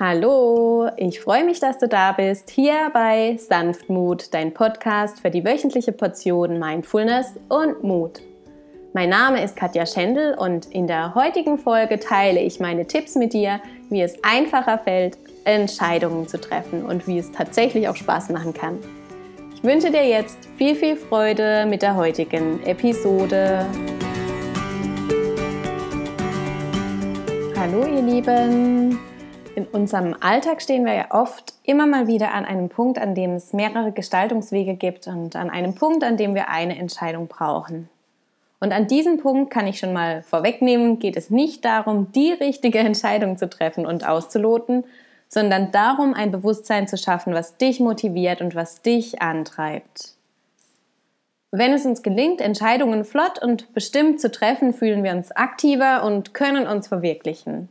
Hallo, ich freue mich, dass du da bist, hier bei Sanftmut, dein Podcast für die wöchentliche Portion Mindfulness und Mut. Mein Name ist Katja Schendl und in der heutigen Folge teile ich meine Tipps mit dir, wie es einfacher fällt, Entscheidungen zu treffen und wie es tatsächlich auch Spaß machen kann. Ich wünsche dir jetzt viel, viel Freude mit der heutigen Episode. Hallo ihr Lieben, in unserem Alltag stehen wir ja oft immer mal wieder an einem Punkt, an dem es mehrere Gestaltungswege gibt und an einem Punkt, an dem wir eine Entscheidung brauchen. Und an diesem Punkt kann ich schon mal vorwegnehmen, geht es nicht darum, die richtige Entscheidung zu treffen und auszuloten, sondern darum, ein Bewusstsein zu schaffen, was dich motiviert und was dich antreibt. Wenn es uns gelingt, Entscheidungen flott und bestimmt zu treffen, fühlen wir uns aktiver und können uns verwirklichen.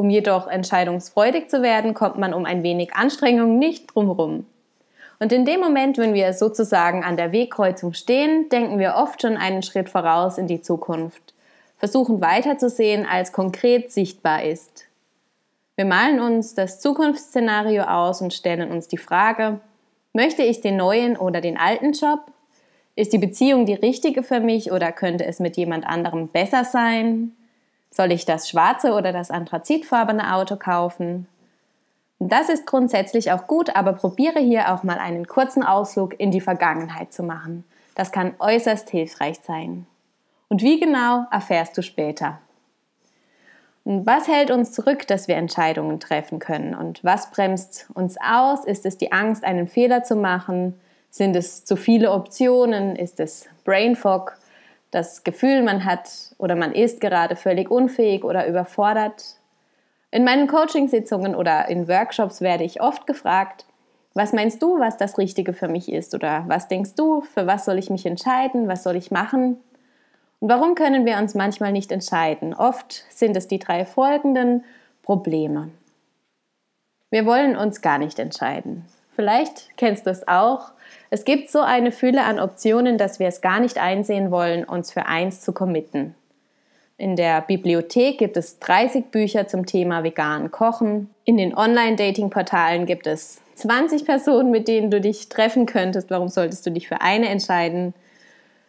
Um jedoch entscheidungsfreudig zu werden, kommt man um ein wenig Anstrengung nicht drumherum. Und in dem Moment, wenn wir sozusagen an der Wegkreuzung stehen, denken wir oft schon einen Schritt voraus in die Zukunft, versuchen weiterzusehen, als konkret sichtbar ist. Wir malen uns das Zukunftsszenario aus und stellen uns die Frage, möchte ich den neuen oder den alten Job? Ist die Beziehung die richtige für mich oder könnte es mit jemand anderem besser sein? Soll ich das schwarze oder das anthrazitfarbene Auto kaufen? Das ist grundsätzlich auch gut, aber probiere hier auch mal einen kurzen Ausflug in die Vergangenheit zu machen. Das kann äußerst hilfreich sein. Und wie genau erfährst du später. Und was hält uns zurück, dass wir Entscheidungen treffen können? Und was bremst uns aus? Ist es die Angst, einen Fehler zu machen? Sind es zu viele Optionen? Ist es Brain Fog? Das Gefühl, man hat oder man ist gerade völlig unfähig oder überfordert. In meinen Coachingsitzungen oder in Workshops werde ich oft gefragt, was meinst du, was das Richtige für mich ist? Oder was denkst du, für was soll ich mich entscheiden? Was soll ich machen? Und warum können wir uns manchmal nicht entscheiden? Oft sind es die drei folgenden Probleme. Wir wollen uns gar nicht entscheiden. Vielleicht kennst du es auch. Es gibt so eine Fülle an Optionen, dass wir es gar nicht einsehen wollen, uns für eins zu committen. In der Bibliothek gibt es 30 Bücher zum Thema vegan Kochen. In den Online-Dating-Portalen gibt es 20 Personen, mit denen du dich treffen könntest. Warum solltest du dich für eine entscheiden?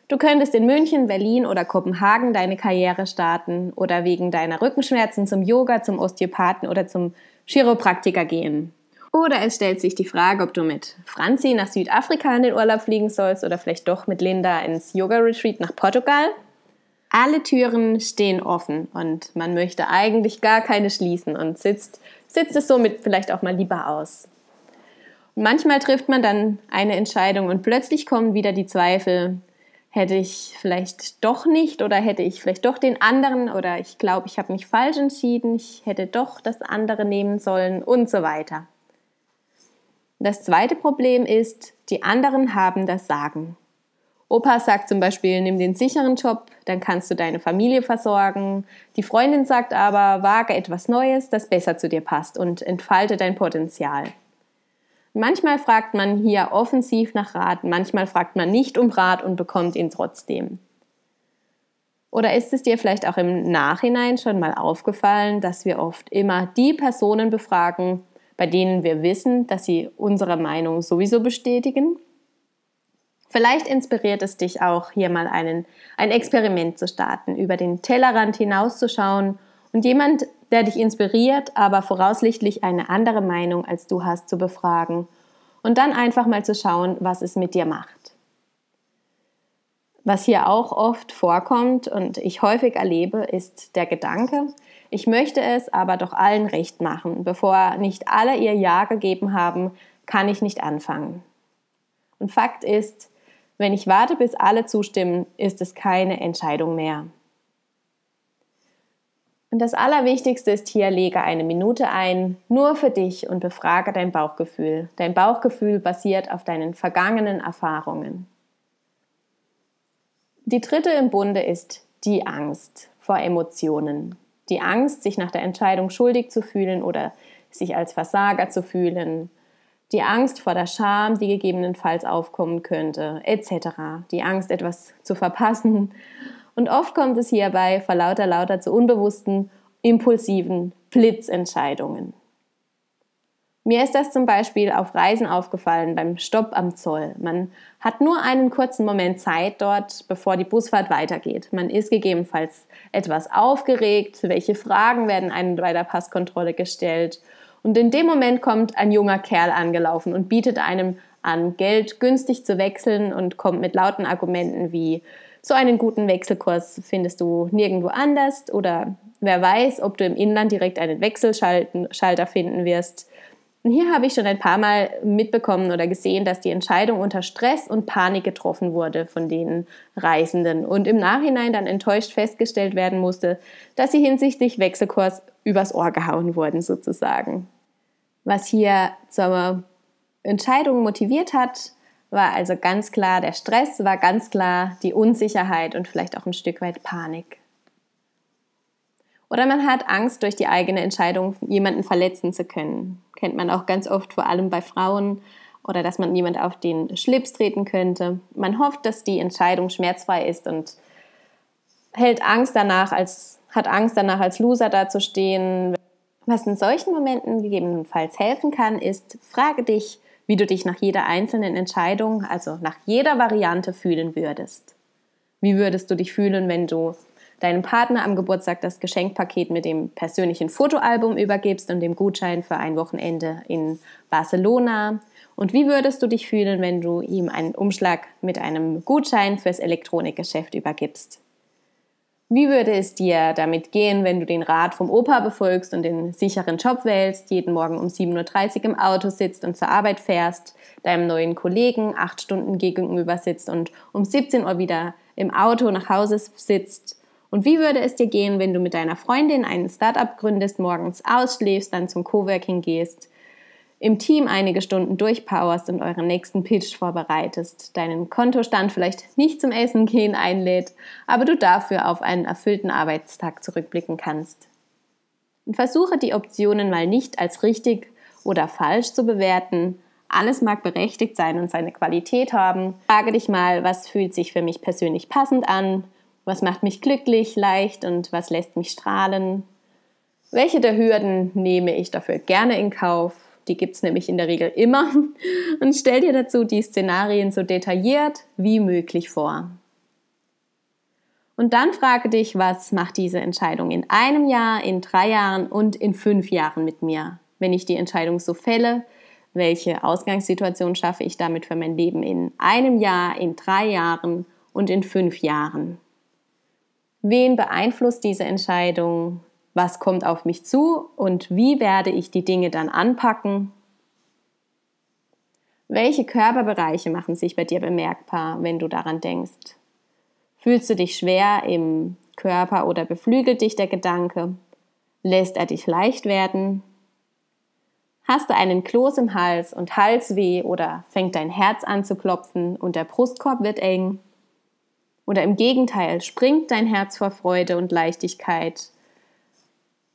Du könntest in München, Berlin oder Kopenhagen deine Karriere starten oder wegen deiner Rückenschmerzen zum Yoga, zum Osteopathen oder zum Chiropraktiker gehen. Oder es stellt sich die Frage, ob du mit Franzi nach Südafrika in den Urlaub fliegen sollst oder vielleicht doch mit Linda ins Yoga-Retreat nach Portugal. Alle Türen stehen offen und man möchte eigentlich gar keine schließen und sitzt, sitzt es somit vielleicht auch mal lieber aus. Und manchmal trifft man dann eine Entscheidung und plötzlich kommen wieder die Zweifel, hätte ich vielleicht doch nicht oder hätte ich vielleicht doch den anderen oder ich glaube, ich habe mich falsch entschieden, ich hätte doch das andere nehmen sollen und so weiter. Das zweite Problem ist, die anderen haben das Sagen. Opa sagt zum Beispiel, nimm den sicheren Job, dann kannst du deine Familie versorgen. Die Freundin sagt aber, wage etwas Neues, das besser zu dir passt und entfalte dein Potenzial. Manchmal fragt man hier offensiv nach Rat, manchmal fragt man nicht um Rat und bekommt ihn trotzdem. Oder ist es dir vielleicht auch im Nachhinein schon mal aufgefallen, dass wir oft immer die Personen befragen, bei denen wir wissen, dass sie unsere Meinung sowieso bestätigen. Vielleicht inspiriert es dich auch, hier mal einen, ein Experiment zu starten, über den Tellerrand hinauszuschauen und jemand, der dich inspiriert, aber voraussichtlich eine andere Meinung als du hast, zu befragen und dann einfach mal zu schauen, was es mit dir macht. Was hier auch oft vorkommt und ich häufig erlebe, ist der Gedanke, ich möchte es aber doch allen recht machen. Bevor nicht alle ihr Ja gegeben haben, kann ich nicht anfangen. Und Fakt ist, wenn ich warte, bis alle zustimmen, ist es keine Entscheidung mehr. Und das Allerwichtigste ist hier, lege eine Minute ein, nur für dich und befrage dein Bauchgefühl. Dein Bauchgefühl basiert auf deinen vergangenen Erfahrungen. Die dritte im Bunde ist die Angst vor Emotionen die Angst, sich nach der Entscheidung schuldig zu fühlen oder sich als Versager zu fühlen, die Angst vor der Scham, die gegebenenfalls aufkommen könnte, etc. Die Angst, etwas zu verpassen. Und oft kommt es hierbei vor lauter lauter zu unbewussten, impulsiven Blitzentscheidungen. Mir ist das zum Beispiel auf Reisen aufgefallen beim Stopp am Zoll. Man hat nur einen kurzen Moment Zeit dort, bevor die Busfahrt weitergeht. Man ist gegebenenfalls etwas aufgeregt, welche Fragen werden einem bei der Passkontrolle gestellt. Und in dem Moment kommt ein junger Kerl angelaufen und bietet einem an, Geld günstig zu wechseln und kommt mit lauten Argumenten wie so einen guten Wechselkurs findest du nirgendwo anders oder wer weiß, ob du im Inland direkt einen Wechselschalter finden wirst. Und hier habe ich schon ein paar Mal mitbekommen oder gesehen, dass die Entscheidung unter Stress und Panik getroffen wurde von den Reisenden und im Nachhinein dann enttäuscht festgestellt werden musste, dass sie hinsichtlich Wechselkurs übers Ohr gehauen wurden sozusagen. Was hier zur Entscheidung motiviert hat, war also ganz klar der Stress, war ganz klar die Unsicherheit und vielleicht auch ein Stück weit Panik. Oder man hat Angst, durch die eigene Entscheidung jemanden verletzen zu können. Kennt man auch ganz oft, vor allem bei Frauen. Oder dass man jemand auf den Schlips treten könnte. Man hofft, dass die Entscheidung schmerzfrei ist und hält Angst danach als, hat Angst danach als Loser dazustehen. Was in solchen Momenten gegebenenfalls helfen kann, ist, frage dich, wie du dich nach jeder einzelnen Entscheidung, also nach jeder Variante fühlen würdest. Wie würdest du dich fühlen, wenn du deinem Partner am Geburtstag das Geschenkpaket mit dem persönlichen Fotoalbum übergibst und dem Gutschein für ein Wochenende in Barcelona? Und wie würdest du dich fühlen, wenn du ihm einen Umschlag mit einem Gutschein fürs Elektronikgeschäft übergibst? Wie würde es dir damit gehen, wenn du den Rat vom Opa befolgst und den sicheren Job wählst, jeden Morgen um 7.30 Uhr im Auto sitzt und zur Arbeit fährst, deinem neuen Kollegen acht Stunden gegenüber sitzt und um 17 Uhr wieder im Auto nach Hause sitzt und wie würde es dir gehen, wenn du mit deiner Freundin ein Startup gründest, morgens ausschläfst, dann zum Coworking gehst, im Team einige Stunden durchpowerst und euren nächsten Pitch vorbereitest, deinen Kontostand vielleicht nicht zum Essen gehen einlädt, aber du dafür auf einen erfüllten Arbeitstag zurückblicken kannst. Und versuche die Optionen mal nicht als richtig oder falsch zu bewerten. Alles mag berechtigt sein und seine Qualität haben. Frage dich mal, was fühlt sich für mich persönlich passend an? Was macht mich glücklich, leicht und was lässt mich strahlen? Welche der Hürden nehme ich dafür gerne in Kauf? Die gibt es nämlich in der Regel immer. Und stell dir dazu die Szenarien so detailliert wie möglich vor. Und dann frage dich, was macht diese Entscheidung in einem Jahr, in drei Jahren und in fünf Jahren mit mir? Wenn ich die Entscheidung so fälle, welche Ausgangssituation schaffe ich damit für mein Leben in einem Jahr, in drei Jahren und in fünf Jahren? Wen beeinflusst diese Entscheidung? Was kommt auf mich zu? Und wie werde ich die Dinge dann anpacken? Welche Körperbereiche machen sich bei dir bemerkbar, wenn du daran denkst? Fühlst du dich schwer im Körper oder beflügelt dich der Gedanke? Lässt er dich leicht werden? Hast du einen Kloß im Hals und Halsweh oder fängt dein Herz an zu klopfen und der Brustkorb wird eng? Oder im Gegenteil, springt dein Herz vor Freude und Leichtigkeit?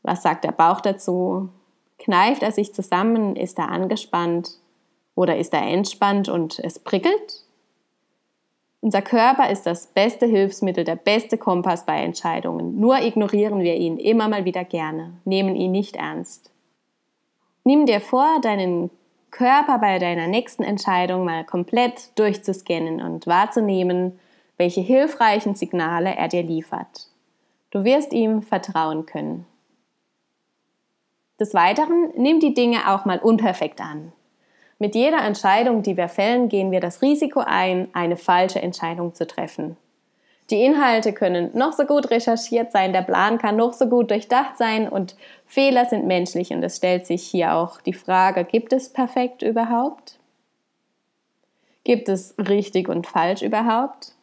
Was sagt der Bauch dazu? Kneift er sich zusammen? Ist er angespannt? Oder ist er entspannt und es prickelt? Unser Körper ist das beste Hilfsmittel, der beste Kompass bei Entscheidungen. Nur ignorieren wir ihn immer mal wieder gerne, nehmen ihn nicht ernst. Nimm dir vor, deinen Körper bei deiner nächsten Entscheidung mal komplett durchzuscannen und wahrzunehmen, welche hilfreichen Signale er dir liefert. Du wirst ihm vertrauen können. Des Weiteren nimm die Dinge auch mal unperfekt an. Mit jeder Entscheidung, die wir fällen, gehen wir das Risiko ein, eine falsche Entscheidung zu treffen. Die Inhalte können noch so gut recherchiert sein, der Plan kann noch so gut durchdacht sein und Fehler sind menschlich und es stellt sich hier auch die Frage, gibt es perfekt überhaupt? Gibt es richtig und falsch überhaupt?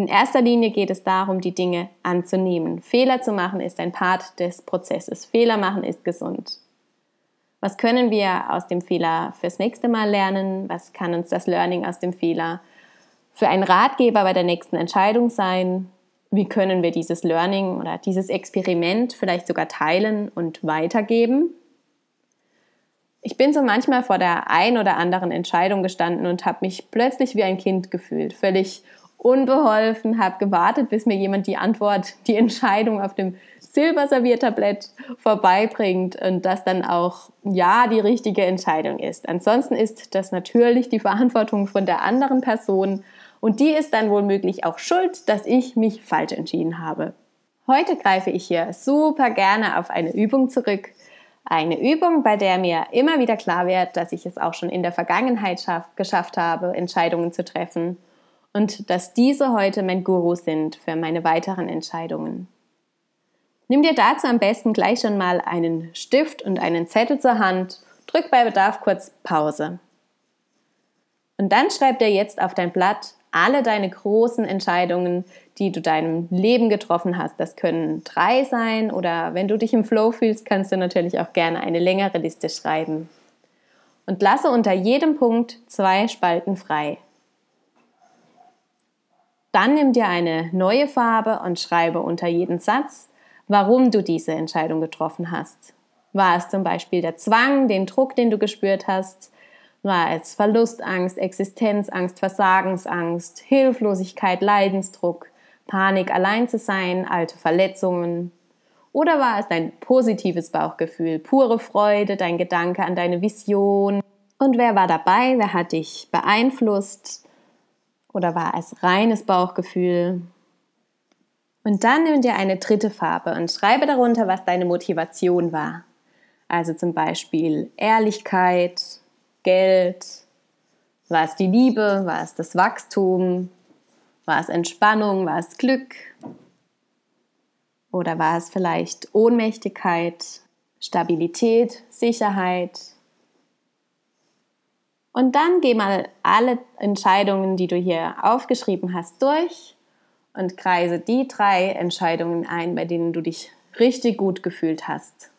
In erster Linie geht es darum, die Dinge anzunehmen. Fehler zu machen ist ein Part des Prozesses. Fehler machen ist gesund. Was können wir aus dem Fehler fürs nächste Mal lernen? Was kann uns das Learning aus dem Fehler für einen Ratgeber bei der nächsten Entscheidung sein? Wie können wir dieses Learning oder dieses Experiment vielleicht sogar teilen und weitergeben? Ich bin so manchmal vor der ein oder anderen Entscheidung gestanden und habe mich plötzlich wie ein Kind gefühlt, völlig unbeholfen, habe gewartet, bis mir jemand die Antwort, die Entscheidung auf dem Silberserviertablett vorbeibringt und das dann auch ja die richtige Entscheidung ist. Ansonsten ist das natürlich die Verantwortung von der anderen Person und die ist dann womöglich auch schuld, dass ich mich falsch entschieden habe. Heute greife ich hier super gerne auf eine Übung zurück. Eine Übung, bei der mir immer wieder klar wird, dass ich es auch schon in der Vergangenheit geschafft habe, Entscheidungen zu treffen und dass diese heute mein Guru sind für meine weiteren Entscheidungen. Nimm dir dazu am besten gleich schon mal einen Stift und einen Zettel zur Hand, drück bei Bedarf kurz Pause. Und dann schreib dir jetzt auf dein Blatt alle deine großen Entscheidungen, die du deinem Leben getroffen hast. Das können drei sein oder wenn du dich im Flow fühlst, kannst du natürlich auch gerne eine längere Liste schreiben. Und lasse unter jedem Punkt zwei Spalten frei. Dann nimm dir eine neue Farbe und schreibe unter jeden Satz, warum du diese Entscheidung getroffen hast. War es zum Beispiel der Zwang, den Druck, den du gespürt hast? War es Verlustangst, Existenzangst, Versagensangst, Hilflosigkeit, Leidensdruck, Panik, allein zu sein, alte Verletzungen? Oder war es dein positives Bauchgefühl, pure Freude, dein Gedanke an deine Vision? Und wer war dabei? Wer hat dich beeinflusst? Oder war es reines Bauchgefühl? Und dann nimm dir eine dritte Farbe und schreibe darunter, was deine Motivation war. Also zum Beispiel Ehrlichkeit, Geld, war es die Liebe, war es das Wachstum, war es Entspannung, war es Glück oder war es vielleicht Ohnmächtigkeit, Stabilität, Sicherheit, und dann geh mal alle Entscheidungen, die du hier aufgeschrieben hast, durch und kreise die drei Entscheidungen ein, bei denen du dich richtig gut gefühlt hast.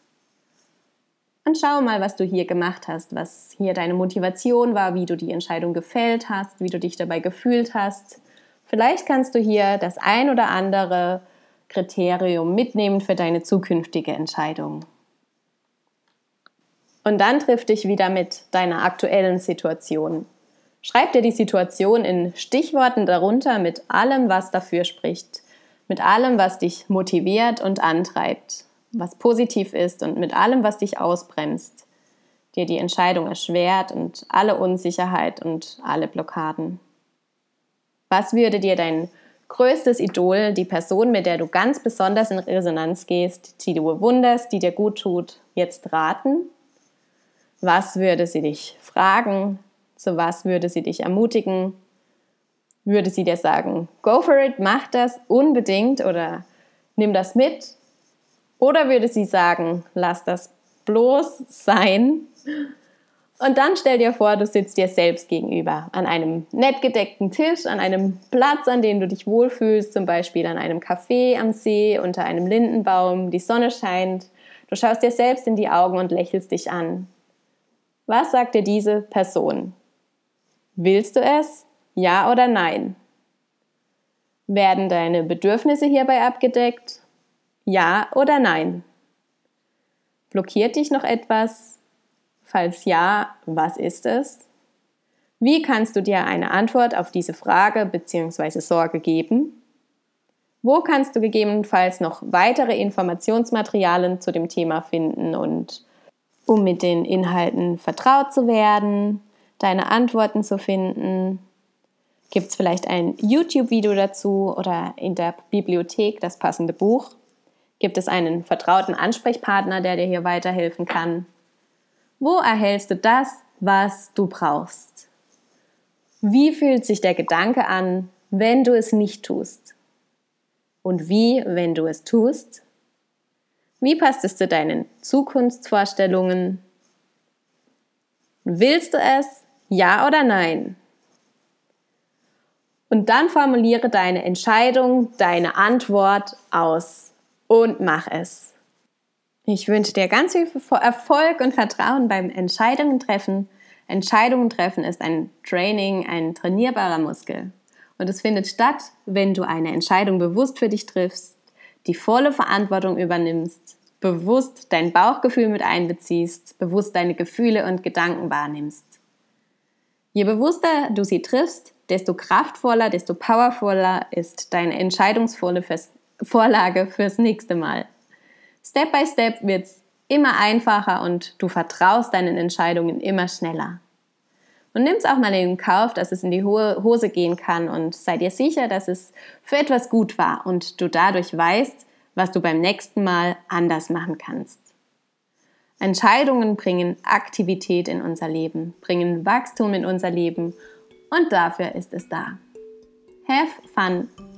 Und schau mal, was du hier gemacht hast, was hier deine Motivation war, wie du die Entscheidung gefällt hast, wie du dich dabei gefühlt hast. Vielleicht kannst du hier das ein oder andere Kriterium mitnehmen für deine zukünftige Entscheidung. Und dann triff dich wieder mit deiner aktuellen Situation. Schreib dir die Situation in Stichworten darunter mit allem, was dafür spricht, mit allem, was dich motiviert und antreibt, was positiv ist und mit allem, was dich ausbremst, dir die Entscheidung erschwert und alle Unsicherheit und alle Blockaden. Was würde dir dein größtes Idol, die Person, mit der du ganz besonders in Resonanz gehst, die du bewunderst, die dir gut tut, jetzt raten? Was würde sie dich fragen? Zu was würde sie dich ermutigen? Würde sie dir sagen, go for it, mach das unbedingt oder nimm das mit? Oder würde sie sagen, lass das bloß sein? Und dann stell dir vor, du sitzt dir selbst gegenüber an einem nett gedeckten Tisch, an einem Platz, an dem du dich wohlfühlst, zum Beispiel an einem Café am See unter einem Lindenbaum, die Sonne scheint. Du schaust dir selbst in die Augen und lächelst dich an. Was sagt dir diese Person? Willst du es? Ja oder nein? Werden deine Bedürfnisse hierbei abgedeckt? Ja oder nein? Blockiert dich noch etwas? Falls ja, was ist es? Wie kannst du dir eine Antwort auf diese Frage bzw. Sorge geben? Wo kannst du gegebenenfalls noch weitere Informationsmaterialien zu dem Thema finden und um mit den Inhalten vertraut zu werden, deine Antworten zu finden. Gibt es vielleicht ein YouTube-Video dazu oder in der Bibliothek das passende Buch? Gibt es einen vertrauten Ansprechpartner, der dir hier weiterhelfen kann? Wo erhältst du das, was du brauchst? Wie fühlt sich der Gedanke an, wenn du es nicht tust? Und wie, wenn du es tust? Wie passt es zu deinen Zukunftsvorstellungen? Willst du es? Ja oder nein? Und dann formuliere deine Entscheidung, deine Antwort aus und mach es. Ich wünsche dir ganz viel Erfolg und Vertrauen beim Entscheidungen treffen. Entscheidungen treffen ist ein Training, ein trainierbarer Muskel. Und es findet statt, wenn du eine Entscheidung bewusst für dich triffst die volle Verantwortung übernimmst, bewusst dein Bauchgefühl mit einbeziehst, bewusst deine Gefühle und Gedanken wahrnimmst. Je bewusster du sie triffst, desto kraftvoller, desto powervoller ist deine entscheidungsvolle Vorlage fürs nächste Mal. Step by Step wird es immer einfacher und du vertraust deinen Entscheidungen immer schneller. Und nimm es auch mal in Kauf, dass es in die Hose gehen kann und sei dir sicher, dass es für etwas gut war und du dadurch weißt, was du beim nächsten Mal anders machen kannst. Entscheidungen bringen Aktivität in unser Leben, bringen Wachstum in unser Leben und dafür ist es da. Have fun!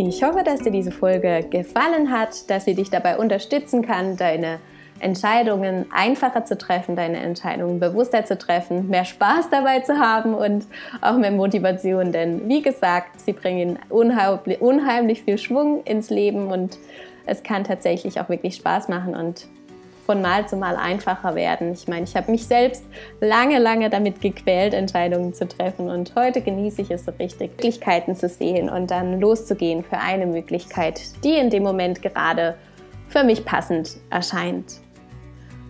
Ich hoffe, dass dir diese Folge gefallen hat, dass sie dich dabei unterstützen kann, deine Entscheidungen einfacher zu treffen, deine Entscheidungen bewusster zu treffen, mehr Spaß dabei zu haben und auch mehr Motivation. Denn wie gesagt, sie bringen unheimlich, unheimlich viel Schwung ins Leben und es kann tatsächlich auch wirklich Spaß machen und von Mal zu Mal einfacher werden. Ich meine, ich habe mich selbst lange, lange damit gequält, Entscheidungen zu treffen und heute genieße ich es so richtig, Möglichkeiten zu sehen und dann loszugehen für eine Möglichkeit, die in dem Moment gerade für mich passend erscheint.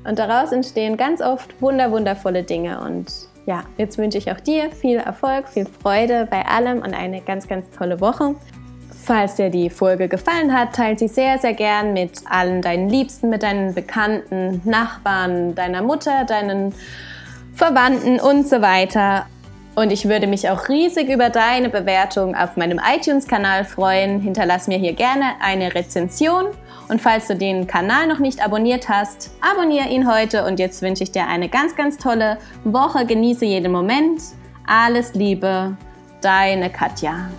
Und daraus entstehen ganz oft wunder, wundervolle Dinge. Und ja, jetzt wünsche ich auch dir viel Erfolg, viel Freude bei allem und eine ganz, ganz tolle Woche. Falls dir die Folge gefallen hat, teile sie sehr, sehr gern mit allen deinen Liebsten, mit deinen Bekannten, Nachbarn, deiner Mutter, deinen Verwandten und so weiter. Und ich würde mich auch riesig über deine Bewertung auf meinem iTunes-Kanal freuen. Hinterlass mir hier gerne eine Rezension. Und falls du den Kanal noch nicht abonniert hast, abonniere ihn heute. Und jetzt wünsche ich dir eine ganz, ganz tolle Woche. Genieße jeden Moment. Alles Liebe, deine Katja.